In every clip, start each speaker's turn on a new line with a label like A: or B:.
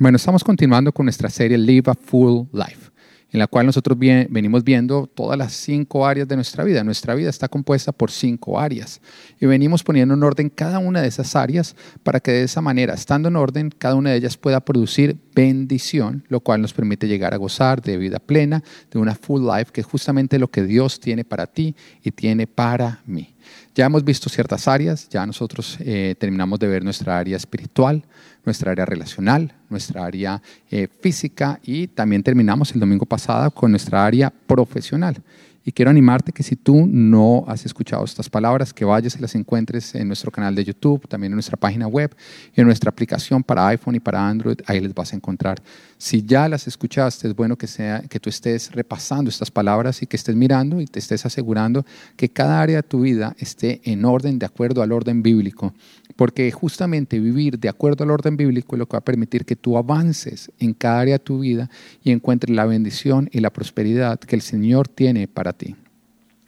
A: Bueno, estamos continuando con nuestra serie Live a Full Life, en la cual nosotros venimos viendo todas las cinco áreas de nuestra vida. Nuestra vida está compuesta por cinco áreas y venimos poniendo en orden cada una de esas áreas para que de esa manera, estando en orden, cada una de ellas pueda producir bendición, lo cual nos permite llegar a gozar de vida plena, de una full life, que es justamente lo que Dios tiene para ti y tiene para mí. Ya hemos visto ciertas áreas, ya nosotros eh, terminamos de ver nuestra área espiritual, nuestra área relacional, nuestra área eh, física y también terminamos el domingo pasado con nuestra área profesional. Y quiero animarte que si tú no has escuchado estas palabras, que vayas y las encuentres en nuestro canal de YouTube, también en nuestra página web, en nuestra aplicación para iPhone y para Android, ahí les vas a encontrar. Si ya las escuchaste, es bueno que, sea, que tú estés repasando estas palabras y que estés mirando y te estés asegurando que cada área de tu vida esté en orden, de acuerdo al orden bíblico. Porque justamente vivir de acuerdo al orden bíblico es lo que va a permitir que tú avances en cada área de tu vida y encuentres la bendición y la prosperidad que el Señor tiene para ti.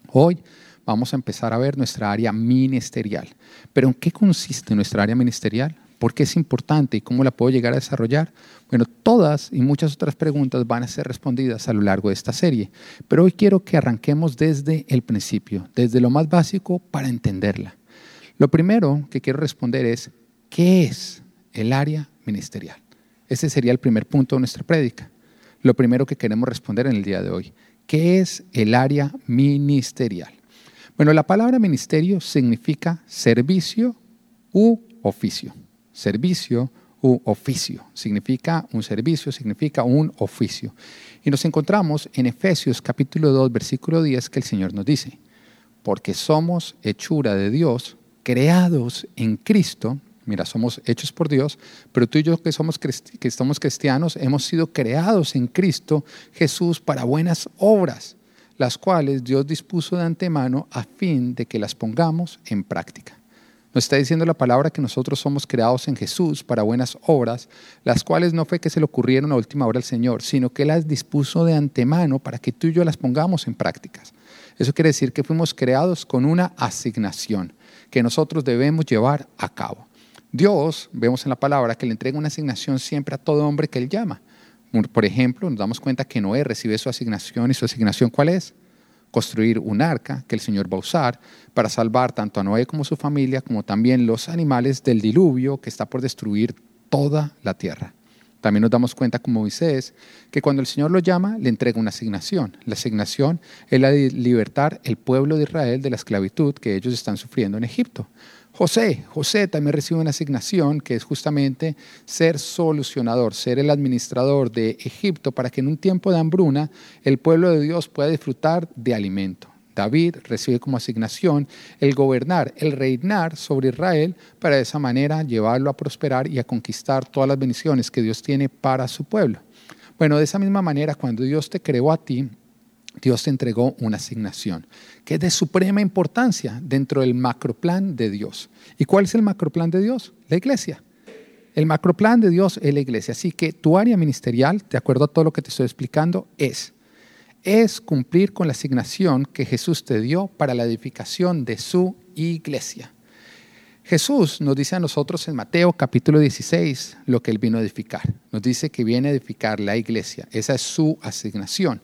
A: Hoy vamos a empezar a ver nuestra área ministerial. Pero ¿en qué consiste nuestra área ministerial? ¿Por qué es importante y cómo la puedo llegar a desarrollar? Bueno, todas y muchas otras preguntas van a ser respondidas a lo largo de esta serie, pero hoy quiero que arranquemos desde el principio, desde lo más básico para entenderla. Lo primero que quiero responder es, ¿qué es el área ministerial? Ese sería el primer punto de nuestra prédica. Lo primero que queremos responder en el día de hoy. ¿Qué es el área ministerial? Bueno, la palabra ministerio significa servicio u oficio. Servicio u oficio. Significa un servicio, significa un oficio. Y nos encontramos en Efesios capítulo 2, versículo 10, que el Señor nos dice, porque somos hechura de Dios, creados en Cristo Mira, somos hechos por Dios, pero tú y yo que somos, que cristianos hemos sido creados en Cristo Jesús para buenas obras, las cuales Dios dispuso de antemano a fin de que las pongamos en práctica. Nos está diciendo la palabra que nosotros somos creados en Jesús para buenas obras, las cuales no fue que se le ocurrieron a última hora al Señor, sino que las dispuso de antemano para que tú y yo las pongamos en prácticas. Eso quiere decir que fuimos creados con una asignación que nosotros debemos llevar a cabo. Dios, vemos en la palabra, que le entrega una asignación siempre a todo hombre que él llama. Por ejemplo, nos damos cuenta que Noé recibe su asignación y su asignación ¿cuál es? Construir un arca que el Señor va a usar para salvar tanto a Noé como su familia, como también los animales del diluvio que está por destruir toda la tierra. También nos damos cuenta como Moisés que cuando el Señor lo llama, le entrega una asignación. La asignación es la de libertar el pueblo de Israel de la esclavitud que ellos están sufriendo en Egipto. José, José también recibe una asignación que es justamente ser solucionador, ser el administrador de Egipto para que en un tiempo de hambruna el pueblo de Dios pueda disfrutar de alimento. David recibe como asignación el gobernar, el reinar sobre Israel para de esa manera llevarlo a prosperar y a conquistar todas las bendiciones que Dios tiene para su pueblo. Bueno, de esa misma manera, cuando Dios te creó a ti, Dios te entregó una asignación que es de suprema importancia dentro del macroplan de Dios. ¿Y cuál es el macroplan de Dios? La iglesia. El macroplan de Dios es la iglesia. Así que tu área ministerial, de acuerdo a todo lo que te estoy explicando, es, es cumplir con la asignación que Jesús te dio para la edificación de su iglesia. Jesús nos dice a nosotros en Mateo capítulo 16 lo que él vino a edificar. Nos dice que viene a edificar la iglesia. Esa es su asignación.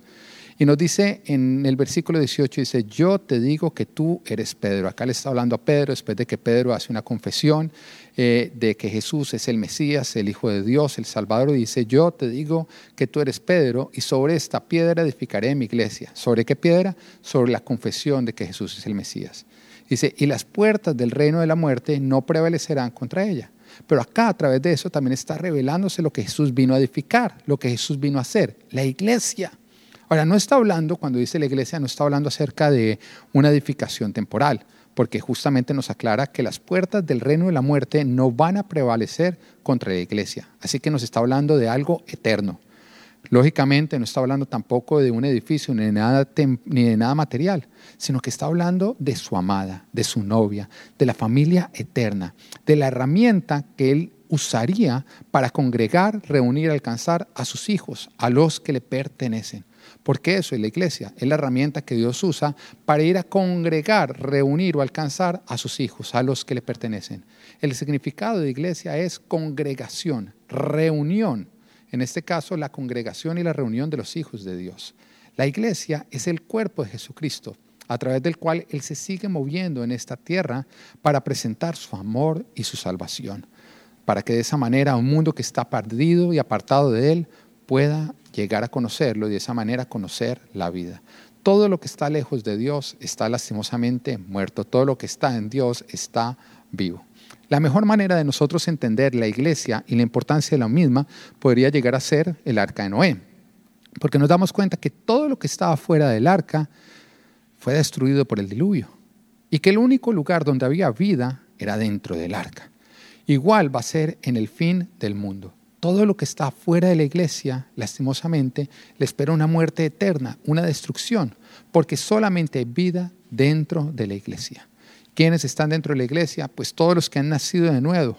A: Y nos dice en el versículo 18, dice, yo te digo que tú eres Pedro. Acá le está hablando a Pedro después de que Pedro hace una confesión eh, de que Jesús es el Mesías, el Hijo de Dios, el Salvador. Dice, yo te digo que tú eres Pedro y sobre esta piedra edificaré mi iglesia. ¿Sobre qué piedra? Sobre la confesión de que Jesús es el Mesías. Dice, y las puertas del reino de la muerte no prevalecerán contra ella. Pero acá a través de eso también está revelándose lo que Jesús vino a edificar, lo que Jesús vino a hacer, la iglesia. Ahora, no está hablando, cuando dice la iglesia, no está hablando acerca de una edificación temporal, porque justamente nos aclara que las puertas del reino de la muerte no van a prevalecer contra la iglesia. Así que nos está hablando de algo eterno. Lógicamente no está hablando tampoco de un edificio ni de, nada ni de nada material, sino que está hablando de su amada, de su novia, de la familia eterna, de la herramienta que él usaría para congregar, reunir, alcanzar a sus hijos, a los que le pertenecen. Porque eso es la iglesia, es la herramienta que Dios usa para ir a congregar, reunir o alcanzar a sus hijos, a los que le pertenecen. El significado de iglesia es congregación, reunión, En este caso, la congregación y la reunión de los hijos de Dios. La iglesia es el cuerpo de Jesucristo, a través del cual Él se sigue moviendo en esta tierra para presentar su amor y su salvación, para que de esa manera un mundo que está perdido y apartado de Él pueda llegar a conocerlo y de esa manera conocer la vida. Todo lo que está lejos de Dios está lastimosamente muerto, todo lo que está en Dios está vivo. La mejor manera de nosotros entender la iglesia y la importancia de la misma podría llegar a ser el arca de Noé, porque nos damos cuenta que todo lo que estaba fuera del arca fue destruido por el diluvio y que el único lugar donde había vida era dentro del arca. Igual va a ser en el fin del mundo. Todo lo que está fuera de la iglesia, lastimosamente, le espera una muerte eterna, una destrucción, porque solamente hay vida dentro de la iglesia. ¿Quiénes están dentro de la iglesia? Pues todos los que han nacido de nuevo,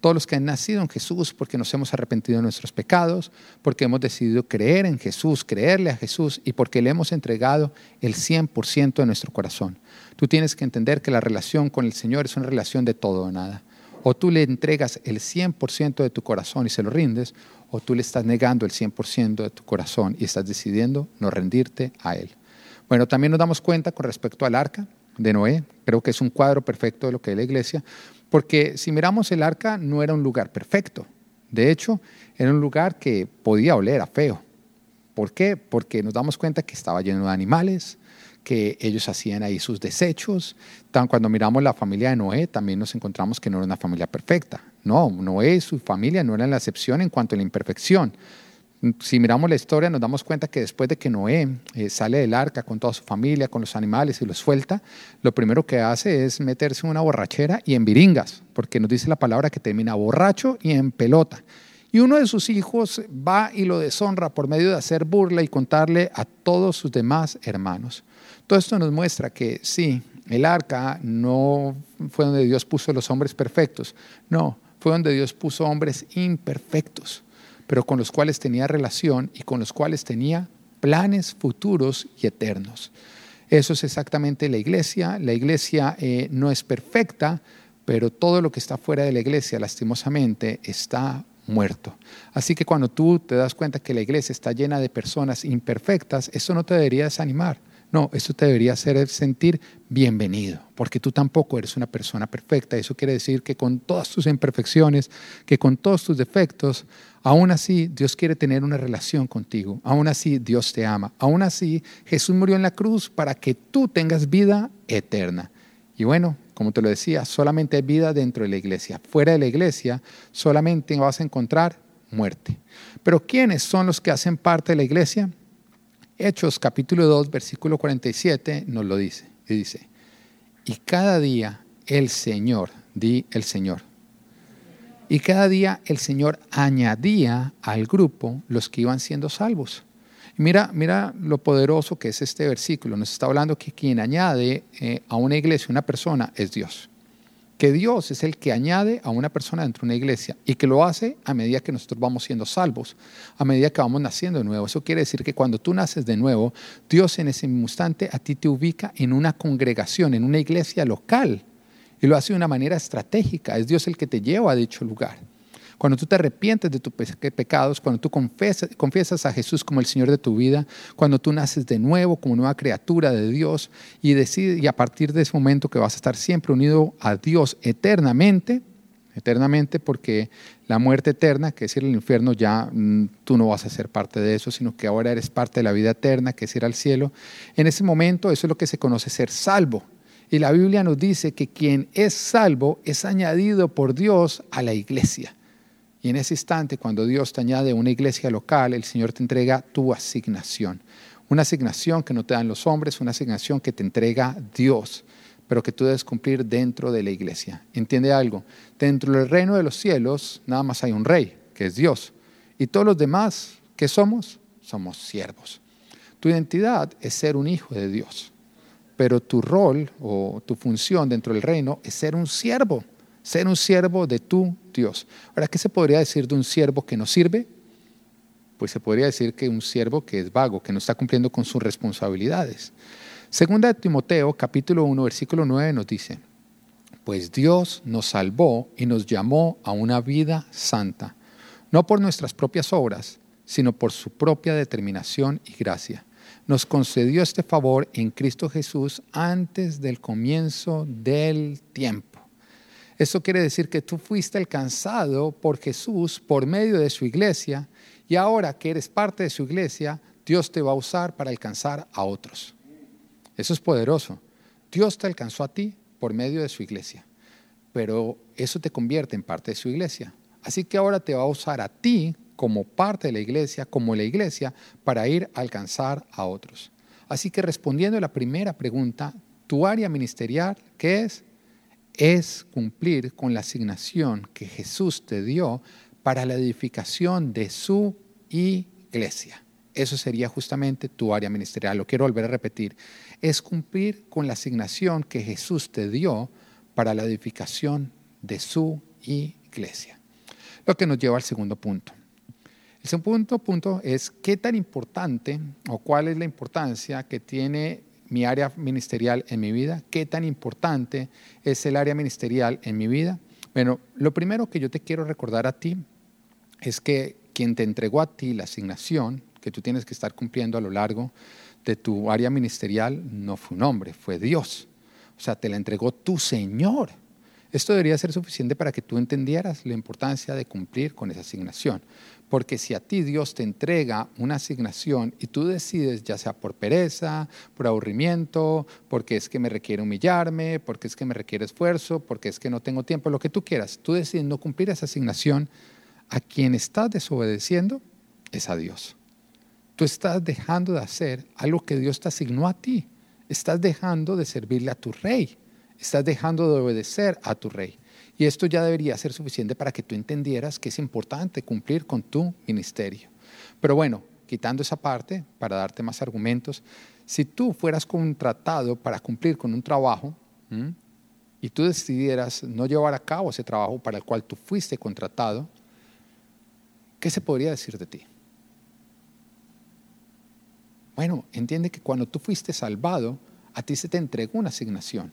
A: todos los que han nacido en Jesús porque nos hemos arrepentido de nuestros pecados, porque hemos decidido creer en Jesús, creerle a Jesús y porque le hemos entregado el 100% de nuestro corazón. Tú tienes que entender que la relación con el Señor es una relación de todo o nada. O tú le entregas el 100% de tu corazón y se lo rindes, o tú le estás negando el 100% de tu corazón y estás decidiendo no rendirte a Él. Bueno, también nos damos cuenta con respecto al arca, de Noé. Creo que es un cuadro perfecto de lo que es la iglesia, porque si miramos el arca no era un lugar perfecto. De hecho, era un lugar que podía oler a feo. ¿Por qué? Porque nos damos cuenta que estaba lleno de animales, que ellos hacían ahí sus desechos. Cuando miramos la familia de Noé, también nos encontramos que no era una familia perfecta. No, Noé y su familia no eran la excepción en cuanto a la imperfección si miramos la historia, nos damos cuenta que después de que Noé eh, sale del arca con toda su familia, con los animales y los suelta, lo primero que hace es meterse en una borrachera y en viringas, porque nos dice la palabra que termina borracho y en pelota. Y uno de sus hijos va y lo deshonra por medio de hacer burla y contarle a todos sus demás hermanos. Todo esto nos muestra que sí, el arca no fue donde Dios puso los hombres perfectos, no, fue donde Dios puso hombres imperfectos pero con los cuales tenía relación y con los cuales tenía planes futuros y eternos. Eso es exactamente la iglesia. La iglesia eh, no es perfecta, pero todo lo que está fuera de la iglesia, lastimosamente, está muerto. Así que cuando tú te das cuenta que la iglesia está llena de personas imperfectas, eso no te debería desanimar. No, eso te debería hacer sentir bienvenido, porque tú tampoco eres una persona perfecta. Eso quiere decir que con todas tus imperfecciones, que con todos tus defectos, aún así Dios quiere tener una relación contigo. Aún así Dios te ama. Aún así Jesús murió en la cruz para que tú tengas vida eterna. Y bueno, como te lo decía, solamente hay vida dentro de la iglesia. Fuera de la iglesia solamente vas a encontrar muerte. Pero ¿quiénes son los que hacen parte de la iglesia? Hechos capítulo 2, versículo 47 nos lo dice. Y dice, y cada día el Señor, di el Señor, y cada día el Señor añadía al grupo los que iban siendo salvos. mira, mira lo poderoso que es este versículo. Nos está hablando que quien añade eh, a una iglesia, una persona, es Dios que Dios es el que añade a una persona dentro de una iglesia y que lo hace a medida que nosotros vamos siendo salvos, a medida que vamos naciendo de nuevo. Eso quiere decir que cuando tú naces de nuevo, Dios en ese instante a ti te ubica en una congregación, en una iglesia local y lo hace de una manera estratégica. Es Dios el que te lleva a dicho lugar. Cuando tú te arrepientes de tus pecados, cuando tú confiesas, a Jesús como el Señor de tu vida, cuando tú naces de nuevo como nueva criatura de Dios y decides, y a partir de ese momento que vas a estar siempre unido a Dios eternamente, eternamente porque la muerte eterna, que es ir al infierno, ya mm, tú no vas a ser parte de eso, sino que ahora eres parte de la vida eterna, que es ir al cielo. En ese momento eso es lo que se conoce ser salvo. Y la Biblia nos dice que quien es salvo es añadido por Dios a la iglesia. Y en ese instante, cuando Dios te añade una iglesia local, el Señor te entrega tu asignación. Una asignación que no te dan los hombres, una asignación que te entrega Dios, pero que tú debes cumplir dentro de la iglesia. ¿Entiende algo? Dentro del reino de los cielos nada más hay un rey, que es Dios. Y todos los demás, ¿qué somos? Somos siervos. Tu identidad es ser un hijo de Dios, pero tu rol o tu función dentro del reino es ser un siervo ser un siervo de tu Dios. Ahora, ¿qué se podría decir de un siervo que no sirve? Pues se podría decir que un siervo que es vago, que no está cumpliendo con sus responsabilidades. Segunda de Timoteo, capítulo 1, versículo 9 nos dice, pues Dios nos salvó y nos llamó a una vida santa, no por nuestras propias obras, sino por su propia determinación y gracia. Nos concedió este favor en Cristo Jesús antes del comienzo del tiempo. Esto quiere decir que tú fuiste alcanzado por Jesús por medio de su iglesia y ahora que eres parte de su iglesia, Dios te va a usar para alcanzar a otros. Eso es poderoso. Dios te alcanzó a ti por medio de su iglesia, pero eso te convierte en parte de su iglesia. Así que ahora te va a usar a ti como parte de la iglesia, como la iglesia, para ir a alcanzar a otros. Así que respondiendo a la primera pregunta, tu área ministerial, ¿qué es? Es cumplir con la asignación que Jesús te dio para la edificación de su iglesia. Eso sería justamente tu área ministerial. Lo quiero volver a repetir. Es cumplir con la asignación que Jesús te dio para la edificación de su iglesia. Lo que nos lleva al segundo punto. El segundo punto es qué tan importante o cuál es la importancia que tiene mi área ministerial en mi vida, qué tan importante es el área ministerial en mi vida. Bueno, lo primero que yo te quiero recordar a ti es que quien te entregó a ti la asignación que tú tienes que estar cumpliendo a lo largo de tu área ministerial no fue un hombre, fue Dios. O sea, te la entregó tu Señor. Esto debería ser suficiente para que tú entendieras la importancia de cumplir con esa asignación. Porque si a ti Dios te entrega una asignación y tú decides, ya sea por pereza, por aburrimiento, porque es que me requiere humillarme, porque es que me requiere esfuerzo, porque es que no tengo tiempo, lo que tú quieras, tú decides no cumplir esa asignación, a quien estás desobedeciendo es a Dios. Tú estás dejando de hacer algo que Dios te asignó a ti. Estás dejando de servirle a tu rey. Estás dejando de obedecer a tu rey. Y esto ya debería ser suficiente para que tú entendieras que es importante cumplir con tu ministerio. Pero bueno, quitando esa parte, para darte más argumentos, si tú fueras contratado para cumplir con un trabajo y tú decidieras no llevar a cabo ese trabajo para el cual tú fuiste contratado, ¿qué se podría decir de ti? Bueno, entiende que cuando tú fuiste salvado, a ti se te entregó una asignación.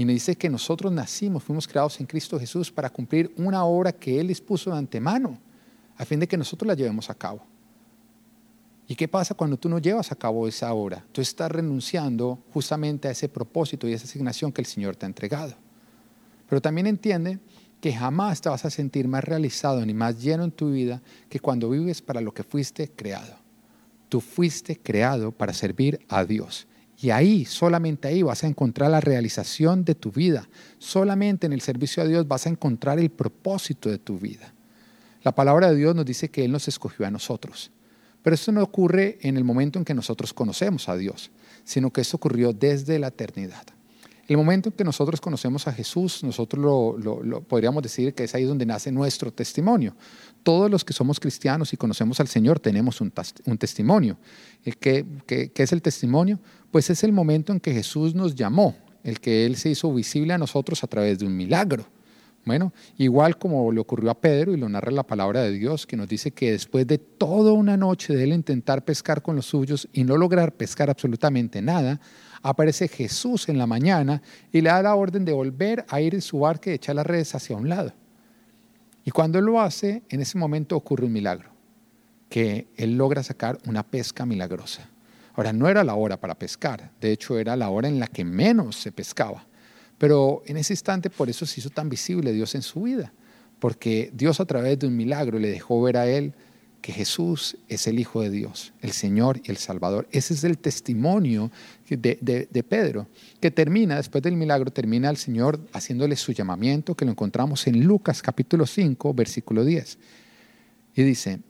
A: Y me dice que nosotros nacimos, fuimos creados en Cristo Jesús para cumplir una obra que Él dispuso de antemano, a fin de que nosotros la llevemos a cabo. ¿Y qué pasa cuando tú no llevas a cabo esa obra? Tú estás renunciando justamente a ese propósito y esa asignación que el Señor te ha entregado. Pero también entiende que jamás te vas a sentir más realizado ni más lleno en tu vida que cuando vives para lo que fuiste creado. Tú fuiste creado para servir a Dios. Y ahí, solamente ahí vas a encontrar la realización de tu vida. Solamente en el servicio a Dios vas a encontrar el propósito de tu vida. La palabra de Dios nos dice que Él nos escogió a nosotros. Pero esto no ocurre en el momento en que nosotros conocemos a Dios, sino que esto ocurrió desde la eternidad. El momento en que nosotros conocemos a Jesús, nosotros lo, podríamos decir que es ahí donde nace nuestro testimonio. Todos los que somos cristianos y conocemos al Señor tenemos un, testimonio. ¿Qué, ¿Qué es el testimonio? Pues es el momento en que Jesús nos llamó, el que Él se hizo visible a nosotros a través de un milagro. Bueno, igual como le ocurrió a Pedro y lo narra la palabra de Dios, que nos dice que después de toda una noche de él intentar pescar con los suyos y no lograr pescar absolutamente nada, aparece Jesús en la mañana y le da la orden de volver a ir en su barca y echar las redes hacia un lado. Y cuando él lo hace, en ese momento ocurre un milagro, que él logra sacar una pesca milagrosa. Ahora, no era la hora para pescar, de hecho era la hora en la que menos se pescaba. Pero en ese instante por eso se hizo tan visible Dios en su vida, porque Dios a través de un milagro le dejó ver a él Jesús es el Hijo de Dios, el Señor y el Salvador. Ese es el testimonio de, Pedro, que termina, después del milagro, termina el Señor haciéndole su llamamiento, que lo encontramos en Lucas capítulo 5, versículo 10. Y dice,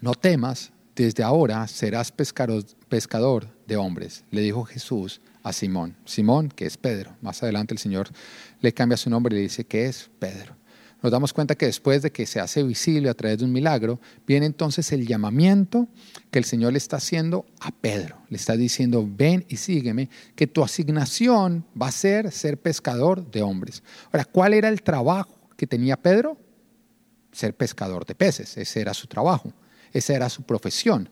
A: no temas, desde ahora serás pescador de hombres, le dijo Jesús a Simón. Simón, que es Pedro. Más adelante el Señor le cambia su nombre y le dice que es Pedro. Nos damos cuenta que después de que se hace visible a través de un milagro, viene entonces el llamamiento que el Señor le está haciendo a Pedro. Le está diciendo, ven y sígueme, que tu asignación va a ser ser pescador de hombres. Ahora, ¿cuál era el trabajo que tenía Pedro? Ser pescador de peces. Ese era su trabajo, esa era su profesión.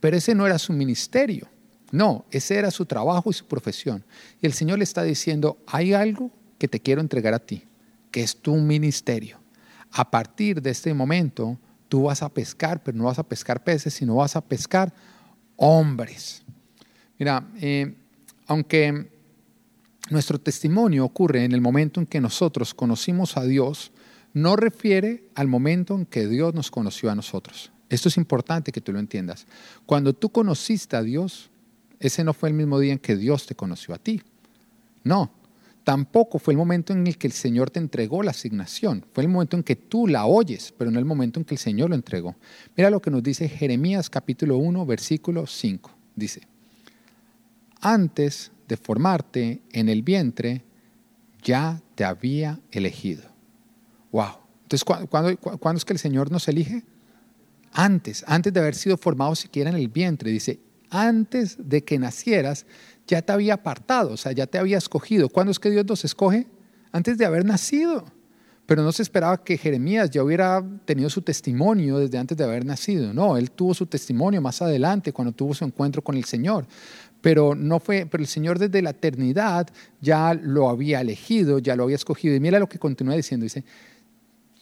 A: Pero ese no era su ministerio. No, ese era su trabajo y su profesión. Y el Señor le está diciendo, hay algo que te quiero entregar a ti que es tu ministerio. A partir de este momento, Tú vas a pescar, pero no vas a pescar peces, sino vas a pescar hombres. Mira, eh, aunque nuestro testimonio ocurre en el momento en que nosotros conocimos a Dios, no refiere al momento en que Dios nos conoció a nosotros. Esto es importante que tú lo entiendas. Cuando tú conociste a Dios, ese no fue el mismo día en que Dios te conoció a ti. No, tampoco fue el momento en el que el Señor te entregó la asignación. Fue el momento en que tú la oyes, pero no el momento en que el Señor lo entregó. Mira lo que nos dice Jeremías capítulo 1, versículo 5. Dice, antes de formarte en el vientre, ya te había elegido. Wow. Entonces, ¿cuándo, es que el Señor nos elige? Antes, antes de haber sido formado siquiera en el vientre. Dice, antes de que nacieras, ya te había apartado, o sea, ya te había escogido. ¿Cuándo es que Dios nos escoge? Antes de haber nacido. Pero no se esperaba que Jeremías ya hubiera tenido su testimonio desde antes de haber nacido. No, él tuvo su testimonio más adelante, cuando tuvo su encuentro con el Señor. Pero no fue, pero el Señor desde la eternidad ya lo había elegido, ya lo había escogido. Y mira lo que continúa diciendo, dice,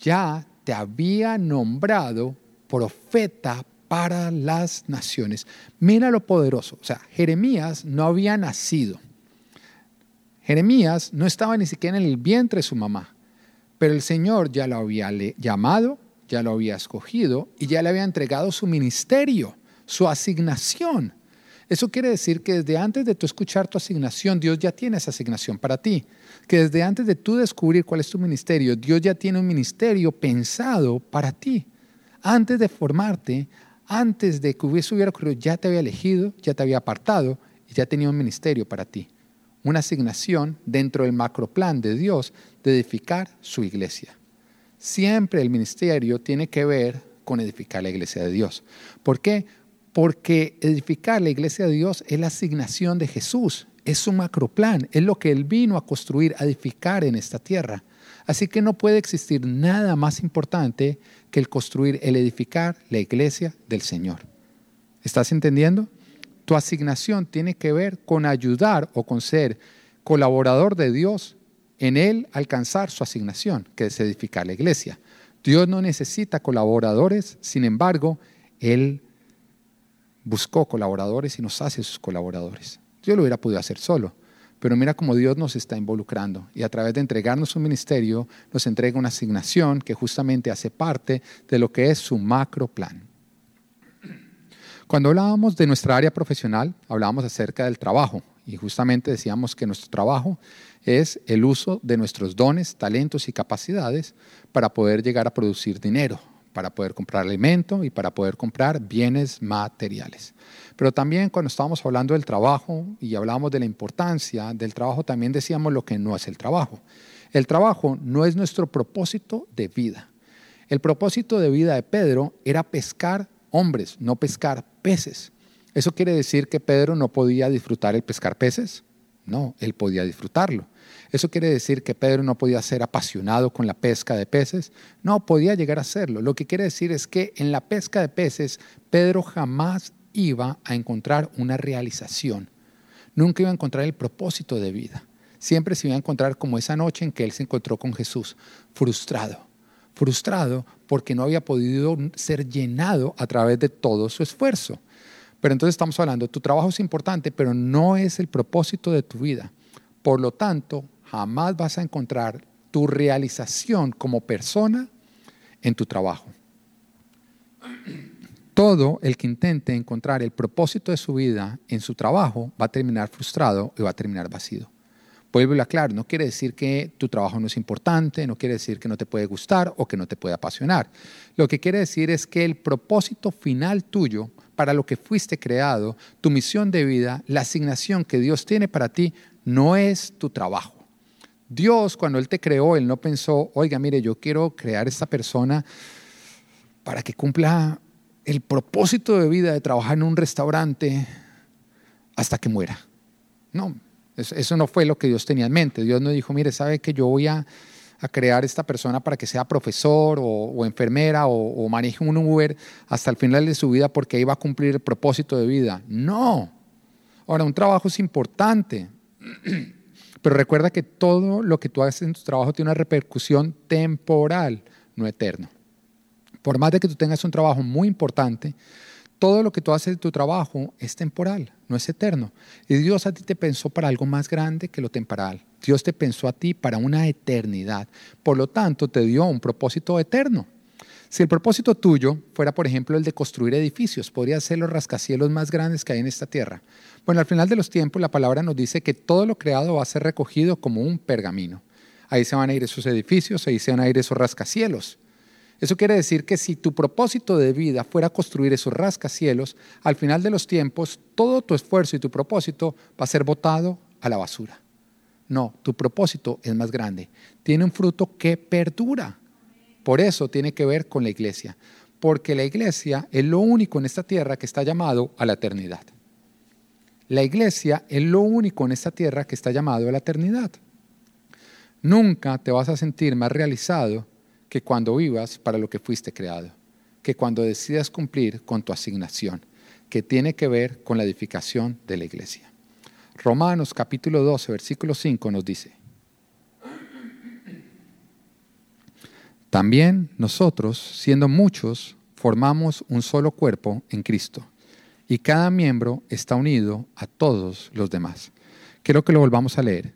A: ya te había nombrado profeta para las naciones. Mira lo poderoso. O sea, Jeremías no había nacido. Jeremías no estaba ni siquiera en el vientre de su mamá, pero el Señor ya lo había llamado, ya lo había escogido y ya le había entregado su ministerio, su asignación. Eso quiere decir que desde antes de tú escuchar tu asignación, Dios ya tiene esa asignación para ti. Que desde antes de tú descubrir cuál es tu ministerio, Dios ya tiene un ministerio pensado para ti. Antes de formarte, antes de que hubiese hubiera ocurrido, ya te había elegido, ya te había apartado y ya tenía un ministerio para ti. Una asignación dentro del macroplan de Dios de edificar su iglesia. Siempre el ministerio tiene que ver con edificar la iglesia de Dios. ¿Por qué? Porque edificar la iglesia de Dios es la asignación de Jesús, es su macroplan, es lo que Él vino a construir, a edificar en esta tierra. Así que no puede existir nada más importante que el construir, el edificar la iglesia del Señor. ¿Estás entendiendo? Tu asignación tiene que ver con ayudar o con ser colaborador de Dios en Él alcanzar su asignación, que es edificar la iglesia. Dios no necesita colaboradores, sin embargo, Él buscó colaboradores y nos hace sus colaboradores. Yo lo hubiera podido hacer solo, pero mira cómo Dios nos está involucrando y a través de entregarnos un ministerio nos entrega una asignación que justamente hace parte de lo que es su macro plan. Cuando hablábamos de nuestra área profesional, hablábamos acerca del trabajo y justamente decíamos que nuestro trabajo es el uso de nuestros dones, talentos y capacidades para poder llegar a producir dinero, para poder comprar alimento y para poder comprar bienes materiales. Pero también cuando estábamos hablando del trabajo y hablábamos de la importancia del trabajo, también decíamos lo que no es el trabajo. El trabajo no es nuestro propósito de vida. El propósito de vida de Pedro era pescar hombres, no pescar peces. ¿Eso quiere decir que Pedro no podía disfrutar el pescar peces? No, él podía disfrutarlo. ¿Eso quiere decir que Pedro no podía ser apasionado con la pesca de peces? No, podía llegar a serlo. Lo que quiere decir es que en la pesca de peces, Pedro jamás iba a encontrar una realización. Nunca iba a encontrar el propósito de vida. Siempre se iba a encontrar como esa noche en que él se encontró con Jesús, frustrado. Frustrado porque no había podido ser llenado a través de todo su esfuerzo. Pero entonces estamos hablando, tu trabajo es importante, pero no es el propósito de tu vida. Por lo tanto, jamás vas a encontrar tu realización como persona en tu trabajo. Todo el que intente encontrar el propósito de su vida en su trabajo va a terminar frustrado y va a terminar vacío. Vuelvo a aclarar, no quiere decir que tu trabajo no es importante, no quiere decir que no te puede gustar o que no te puede apasionar. Lo que quiere decir es que el propósito final tuyo, para lo que fuiste creado, tu misión de vida, la asignación que Dios tiene para ti, no es tu trabajo. Dios, cuando Él te creó, Él no pensó, oiga, mire, yo quiero crear esta persona para que cumpla el propósito de vida de trabajar en un restaurante hasta que muera. No, eso no fue lo que Dios tenía en mente. Dios no dijo, mire, sabe que yo voy a, crear esta persona para que sea profesor o, enfermera o, o, maneje un Uber hasta el final de su vida porque ahí va a cumplir el propósito de vida. No. Ahora, un trabajo es importante. Pero recuerda que todo lo que tú haces en tu trabajo tiene una repercusión temporal, no eterna. Por más de que tú tengas un trabajo muy importante, todo lo que tú haces de tu trabajo es temporal, no es eterno. Y Dios a ti te pensó para algo más grande que lo temporal. Dios te pensó a ti para una eternidad. Por lo tanto, te dio un propósito eterno. Si el propósito tuyo fuera, por ejemplo, el de construir edificios, podría ser los rascacielos más grandes que hay en esta tierra. Bueno, al final de los tiempos, la palabra nos dice que todo lo creado va a ser recogido como un pergamino. Ahí se van a ir esos edificios, ahí se van a ir esos rascacielos. Eso quiere decir que si tu propósito de vida fuera construir esos rascacielos, al final de los tiempos, todo tu esfuerzo y tu propósito va a ser botado a la basura. No, tu propósito es más grande. Tiene un fruto que perdura. Por eso tiene que ver con la iglesia. Porque la iglesia es lo único en esta tierra que está llamado a la eternidad. La iglesia es lo único en esta tierra que está llamado a la eternidad. Nunca te vas a sentir más realizado que cuando vivas para lo que fuiste creado, que cuando decidas cumplir con tu asignación, que tiene que ver con la edificación de la iglesia. Romanos capítulo 12, versículo 5 nos dice, también nosotros, siendo muchos, formamos un solo cuerpo en Cristo, y cada miembro está unido a todos los demás. Quiero que lo volvamos a leer.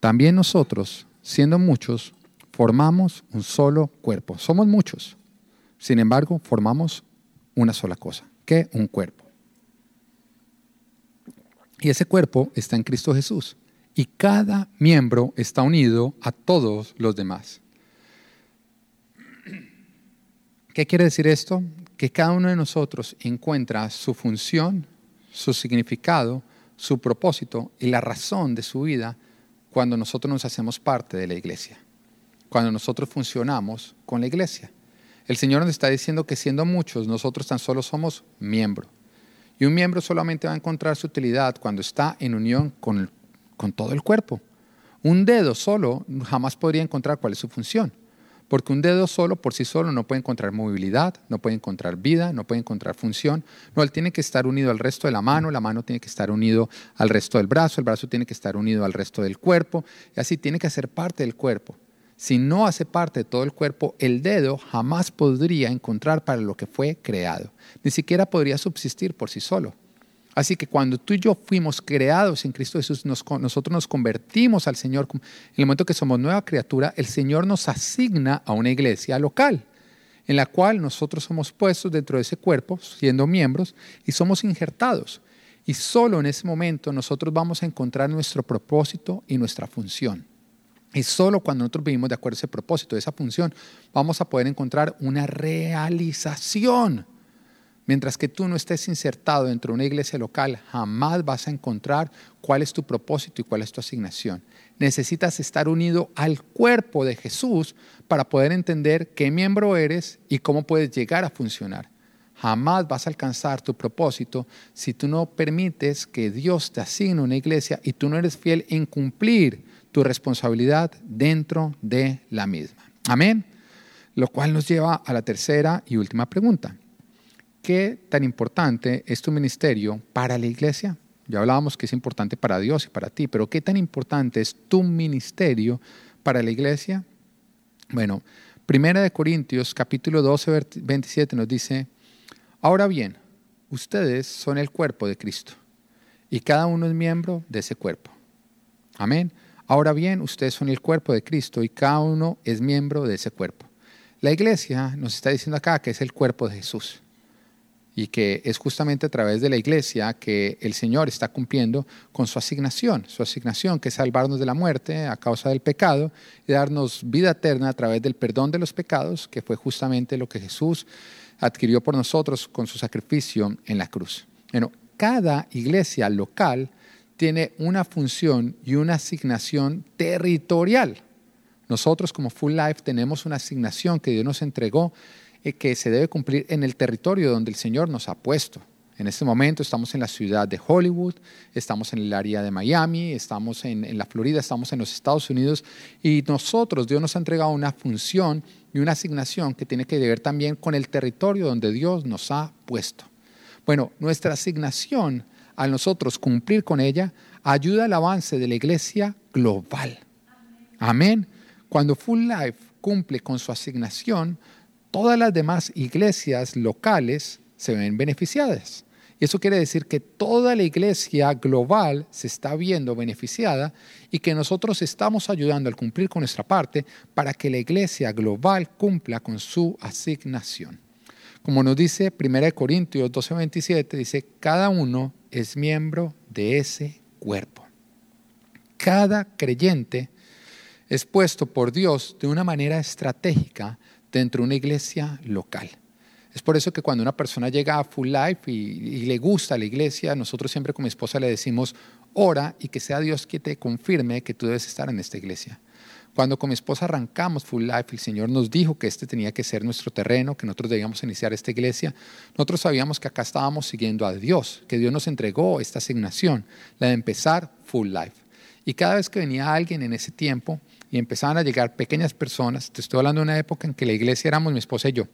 A: También nosotros, siendo muchos, formamos un solo cuerpo. Somos muchos. Sin embargo, formamos una sola cosa, que un cuerpo. Y ese cuerpo está en Cristo Jesús. Y cada miembro está unido a todos los demás. ¿Qué quiere decir esto? Que cada uno de nosotros encuentra su función, su significado, su propósito y la razón de su vida cuando nosotros nos hacemos parte de la iglesia, cuando nosotros funcionamos con la iglesia. El Señor nos está diciendo que siendo muchos, nosotros tan solo somos miembro. Y un miembro solamente va a encontrar su utilidad cuando está en unión con, con todo el cuerpo. Un dedo solo jamás podría encontrar cuál es su función. Porque un dedo solo, por sí solo, no puede encontrar movilidad, no puede encontrar vida, no puede encontrar función. No, él tiene que estar unido al resto de la mano, la mano tiene que estar unido al resto del brazo, el brazo tiene que estar unido al resto del cuerpo, y así tiene que ser parte del cuerpo. Si no hace parte de todo el cuerpo, el dedo jamás podría encontrar para lo que fue creado. Ni siquiera podría subsistir por sí solo. Así que cuando tú y yo fuimos creados en Cristo Jesús, nosotros nos convertimos al Señor. En el momento que somos nueva criatura, el Señor nos asigna a una iglesia local, en la cual nosotros somos puestos dentro de ese cuerpo, siendo miembros, y somos injertados. Y solo en ese momento nosotros vamos a encontrar nuestro propósito y nuestra función. Y solo cuando nosotros vivimos de acuerdo a ese propósito, esa función, vamos a poder encontrar una realización Mientras que tú no estés insertado dentro de una iglesia local, jamás vas a encontrar cuál es tu propósito y cuál es tu asignación. Necesitas estar unido al cuerpo de Jesús para poder entender qué miembro eres y cómo puedes llegar a funcionar. Jamás vas a alcanzar tu propósito si tú no permites que Dios te asigne una iglesia y tú no eres fiel en cumplir tu responsabilidad dentro de la misma. Amén. Lo cual nos lleva a la tercera y última pregunta. ¿Qué tan importante es tu ministerio para la iglesia? Ya hablábamos que es importante para Dios y para ti, pero ¿qué tan importante es tu ministerio para la iglesia? Bueno, Primera de Corintios capítulo 12, 27 nos dice, ahora bien, ustedes son el cuerpo de Cristo y cada uno es miembro de ese cuerpo. Amén. Ahora bien, ustedes son el cuerpo de Cristo y cada uno es miembro de ese cuerpo. La iglesia nos está diciendo acá que es el cuerpo de Jesús y que es justamente a través de la iglesia que el Señor está cumpliendo con su asignación, su asignación que es salvarnos de la muerte a causa del pecado y darnos vida eterna a través del perdón de los pecados, que fue justamente lo que Jesús adquirió por nosotros con su sacrificio en la cruz. Bueno, cada iglesia local tiene una función y una asignación territorial. Nosotros como Full Life tenemos una asignación que Dios nos entregó que se debe cumplir en el territorio donde el Señor nos ha puesto. En este momento estamos en la ciudad de Hollywood, estamos en el área de Miami, estamos en, en, la Florida, estamos en los Estados Unidos y nosotros, Dios nos ha entregado una función y una asignación que tiene que ver también con el territorio donde Dios nos ha puesto. Bueno, nuestra asignación, al nosotros cumplir con ella, ayuda al avance de la iglesia global. Amén. Cuando Full Life cumple con su asignación, todas las demás iglesias locales se ven beneficiadas. Y eso quiere decir que toda la iglesia global se está viendo beneficiada y que nosotros estamos ayudando al cumplir con nuestra parte para que la iglesia global cumpla con su asignación. Como nos dice 1 Corintios 12:27, dice, cada uno es miembro de ese cuerpo. Cada creyente es puesto por Dios de una manera estratégica dentro de una iglesia local. Es por eso que cuando una persona llega a Full Life y, le gusta la iglesia, nosotros siempre con mi esposa le decimos, ora y que sea Dios quien te confirme que tú debes estar en esta iglesia. Cuando con mi esposa arrancamos Full Life, el Señor nos dijo que este tenía que ser nuestro terreno, que nosotros debíamos iniciar esta iglesia. Nosotros sabíamos que acá estábamos siguiendo a Dios, que Dios nos entregó esta asignación, la de empezar Full Life. Y cada vez que venía alguien en ese tiempo y empezaban a llegar pequeñas personas, te estoy hablando de una época en que la iglesia éramos mi esposa y yo,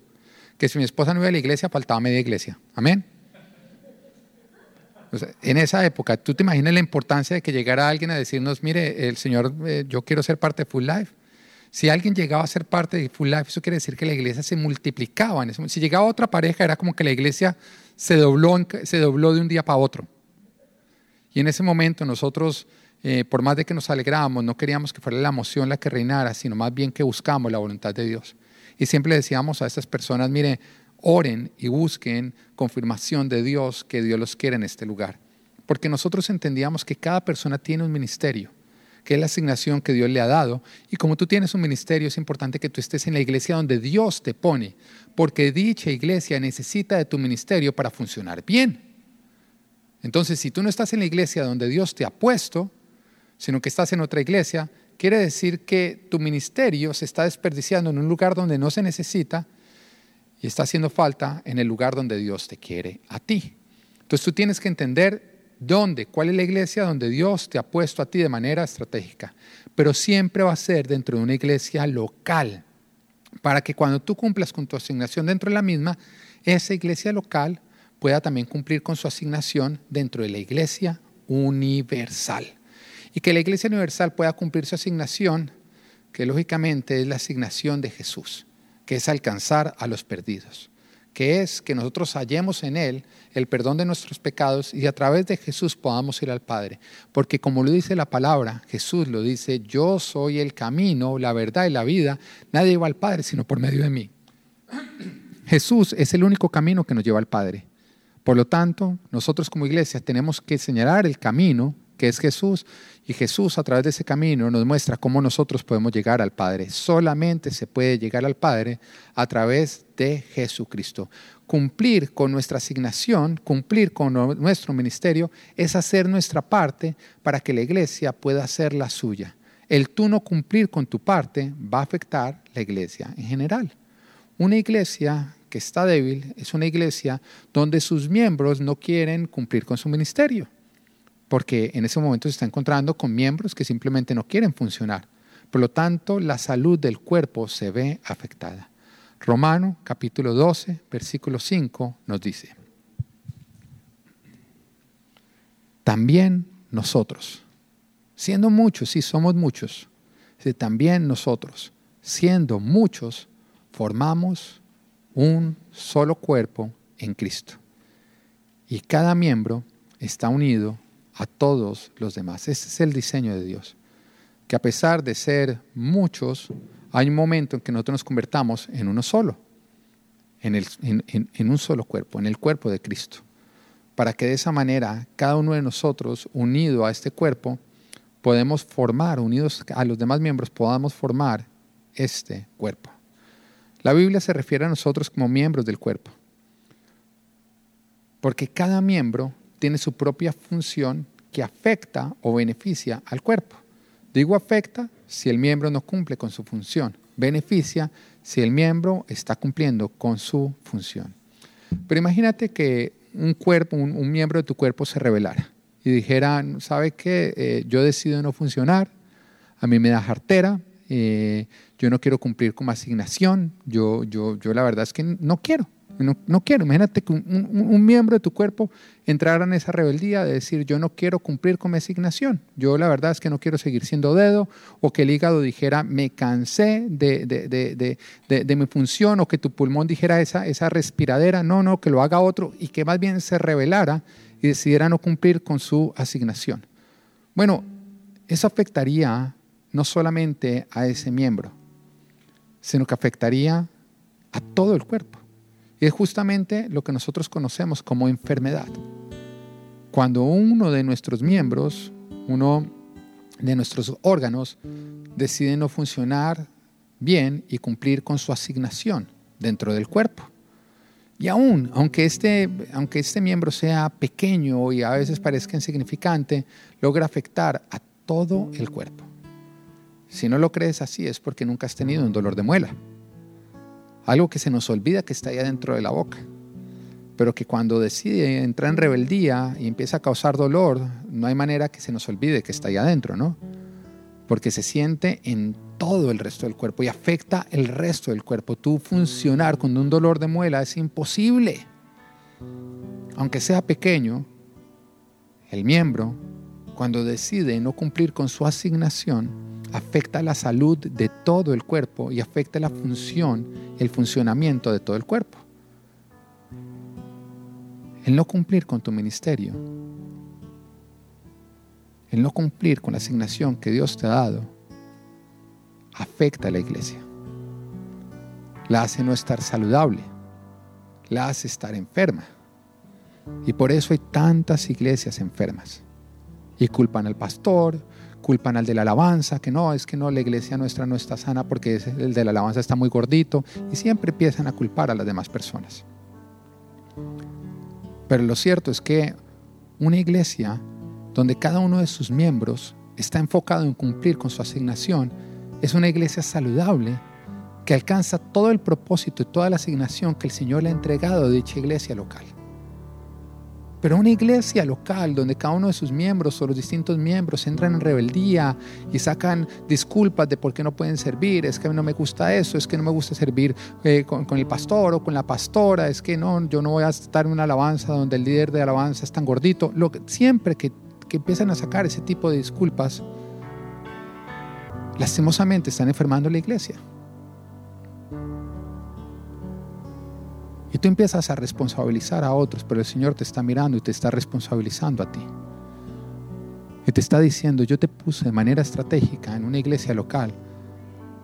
A: que si mi esposa no iba a la iglesia faltaba media iglesia. Amén en esa época, ¿tú te imaginas la importancia de que llegara alguien a decirnos, mire, el Señor, eh, yo quiero ser parte de Full Life? Si alguien llegaba a ser parte de Full Life, eso quiere decir que la iglesia se multiplicaba. si llegaba otra pareja, era como que la iglesia se dobló, se dobló de un día para otro. Y en ese momento nosotros, eh, por más de que nos alegrábamos, no queríamos que fuera la emoción la que reinara, sino más bien que buscamos la voluntad de Dios. Y siempre decíamos a estas personas, mire, oren y busquen confirmación de Dios que Dios los quiere en este lugar. Porque nosotros entendíamos que cada persona tiene un ministerio, que es la asignación que Dios le ha dado. Y como tú tienes un ministerio, es importante que tú estés en la iglesia donde Dios te pone, porque dicha iglesia necesita de tu ministerio para funcionar bien. Entonces, si tú no estás en la iglesia donde Dios te ha puesto, sino que estás en otra iglesia, quiere decir que tu ministerio se está desperdiciando en un lugar donde no se necesita y está haciendo falta en el lugar donde Dios te quiere a ti. Entonces tú tienes que entender dónde, cuál es la iglesia donde Dios te ha puesto a ti de manera estratégica, pero siempre va a ser dentro de una iglesia local, para que cuando tú cumplas con tu asignación dentro de la misma, esa iglesia local pueda también cumplir con su asignación dentro de la iglesia universal. Y que la iglesia universal pueda cumplir su asignación, que lógicamente es la asignación de Jesús que es alcanzar a los perdidos, que es que nosotros hallemos en Él el perdón de nuestros pecados y a través de Jesús podamos ir al Padre. Porque como lo dice la palabra, Jesús lo dice, yo soy el camino, la verdad y la vida, nadie va al Padre sino por medio de mí. Jesús es el único camino que nos lleva al Padre. Por lo tanto, nosotros como iglesia tenemos que señalar el camino que es Jesús, y Jesús a través de ese camino nos muestra cómo nosotros podemos llegar al Padre. Solamente se puede llegar al Padre a través de Jesucristo. Cumplir con nuestra asignación, cumplir con nuestro ministerio, es hacer nuestra parte para que la iglesia pueda hacer la suya. El tú no cumplir con tu parte va a afectar la iglesia en general. Una iglesia que está débil es una iglesia donde sus miembros no quieren cumplir con su ministerio porque en ese momento se está encontrando con miembros que simplemente no quieren funcionar. Por lo tanto, la salud del cuerpo se ve afectada. Romano capítulo 12, versículo 5 nos dice, también nosotros, siendo muchos, sí somos muchos, también nosotros, siendo muchos, formamos un solo cuerpo en Cristo. Y cada miembro está unido a todos los demás. Ese es el diseño de Dios. Que a pesar de ser muchos, hay un momento en que nosotros nos convertamos en uno solo, en, en, un solo cuerpo, en el cuerpo de Cristo. Para que de esa manera cada uno de nosotros, unido a este cuerpo, podemos formar, unidos a los demás miembros, podamos formar este cuerpo. La Biblia se refiere a nosotros como miembros del cuerpo. Porque cada miembro tiene su propia función que afecta o beneficia al cuerpo. Digo afecta si el miembro no cumple con su función. Beneficia si el miembro está cumpliendo con su función. Pero imagínate que un cuerpo, un, miembro de tu cuerpo se rebelara y dijera, ¿sabe qué? Eh, yo decido no funcionar, a mí me da jartera, eh, yo no quiero cumplir con mi asignación, yo, yo, yo la verdad es que no quiero. No, quiero. Imagínate que un, miembro de tu cuerpo entrara en esa rebeldía de decir, yo no quiero cumplir con mi asignación. Yo la verdad es que no quiero seguir siendo dedo. O que el hígado dijera, me cansé de, de, mi función. O que tu pulmón dijera esa, esa respiradera. No, no, que lo haga otro. Y que más bien se rebelara y decidiera no cumplir con su asignación. Bueno, eso afectaría no solamente a ese miembro, sino que afectaría a todo el cuerpo. Y es justamente lo que nosotros conocemos como enfermedad. Cuando uno de nuestros miembros, uno de nuestros órganos, decide no funcionar bien y cumplir con su asignación dentro del cuerpo. Y aún, aunque este, aunque este miembro sea pequeño y a veces parezca insignificante, logra afectar a todo el cuerpo. Si no lo crees así es porque nunca has tenido un dolor de muela algo que se nos olvida que está ahí dentro de la boca, pero que cuando decide entrar en rebeldía y empieza a causar dolor, no hay manera que se nos olvide que está ahí adentro, ¿no? Porque se siente en todo el resto del cuerpo y afecta el resto del cuerpo. Tú funcionar con un dolor de muela es imposible. Aunque sea pequeño, el miembro, cuando decide no cumplir con su asignación, afecta la salud de todo el cuerpo y afecta la función, el funcionamiento de todo el cuerpo. El no cumplir con tu ministerio, el no cumplir con la asignación que Dios te ha dado, afecta a la iglesia. La hace no estar saludable, la hace estar enferma. Y por eso hay tantas iglesias enfermas. Y culpan al pastor, culpan al de la alabanza, que no, es que no, la iglesia nuestra no está sana porque el de la alabanza está muy gordito, y siempre empiezan a culpar a las demás personas. Pero lo cierto es que una iglesia donde cada uno de sus miembros está enfocado en cumplir con su asignación, es una iglesia saludable que alcanza todo el propósito y toda la asignación que el Señor le ha entregado a dicha iglesia local. Pero una iglesia local donde cada uno de sus miembros o los distintos miembros entran en rebeldía y sacan disculpas de por qué no pueden servir, es que no me gusta eso, es que no me gusta servir eh, con, el pastor o con la pastora, es que no, yo no voy a estar en una alabanza donde el líder de alabanza es tan gordito. Lo siempre que, que empiezan a sacar ese tipo de disculpas, lastimosamente están enfermando la iglesia. Tú empiezas a responsabilizar a otros, pero el Señor te está mirando y te está responsabilizando a ti. Y te está diciendo, yo te puse de manera estratégica en una iglesia local,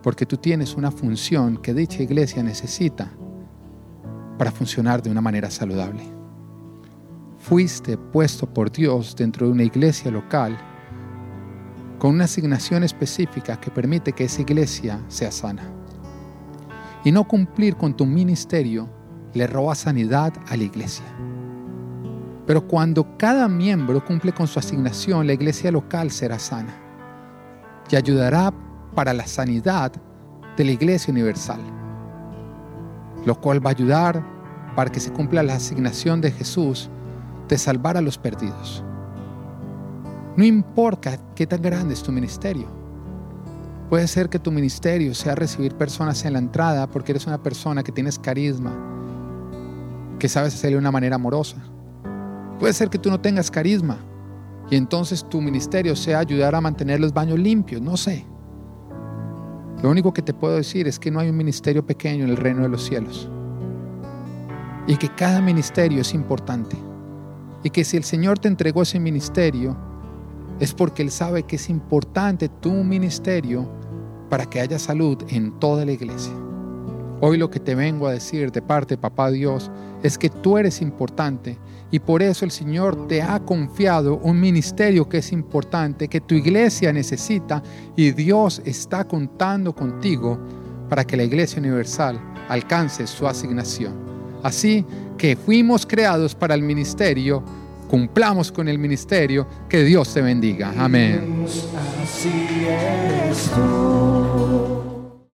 A: porque tú tienes una función que dicha iglesia necesita para funcionar de una manera saludable. Fuiste puesto por Dios dentro de una iglesia local con una asignación específica que permite que esa iglesia sea sana. Y no cumplir con tu ministerio le roba sanidad a la iglesia. Pero cuando cada miembro cumple con su asignación, la iglesia local será sana y ayudará para la sanidad de la iglesia universal, lo cual va a ayudar para que se cumpla la asignación de Jesús de salvar a los perdidos. No importa qué tan grande es tu ministerio. Puede ser que tu ministerio sea recibir personas en la entrada porque eres una persona que tienes carisma, que sabes hacerle de una manera amorosa. Puede ser que tú no tengas carisma y entonces tu ministerio sea ayudar a mantener los baños limpios, no sé. Lo único que te puedo decir es que no hay un ministerio pequeño en el reino de los cielos. Y que cada ministerio es importante. Y que si el Señor te entregó ese ministerio, es porque Él sabe que es importante tu ministerio para que haya salud en toda la iglesia. Hoy lo que te vengo a decir de parte de Papá Dios es que tú eres importante y por eso el Señor te ha confiado un ministerio que es importante, que tu iglesia necesita y Dios está contando contigo para que la iglesia universal alcance su asignación. Así que fuimos creados para el ministerio, cumplamos con el ministerio, que Dios te bendiga. Amén. Así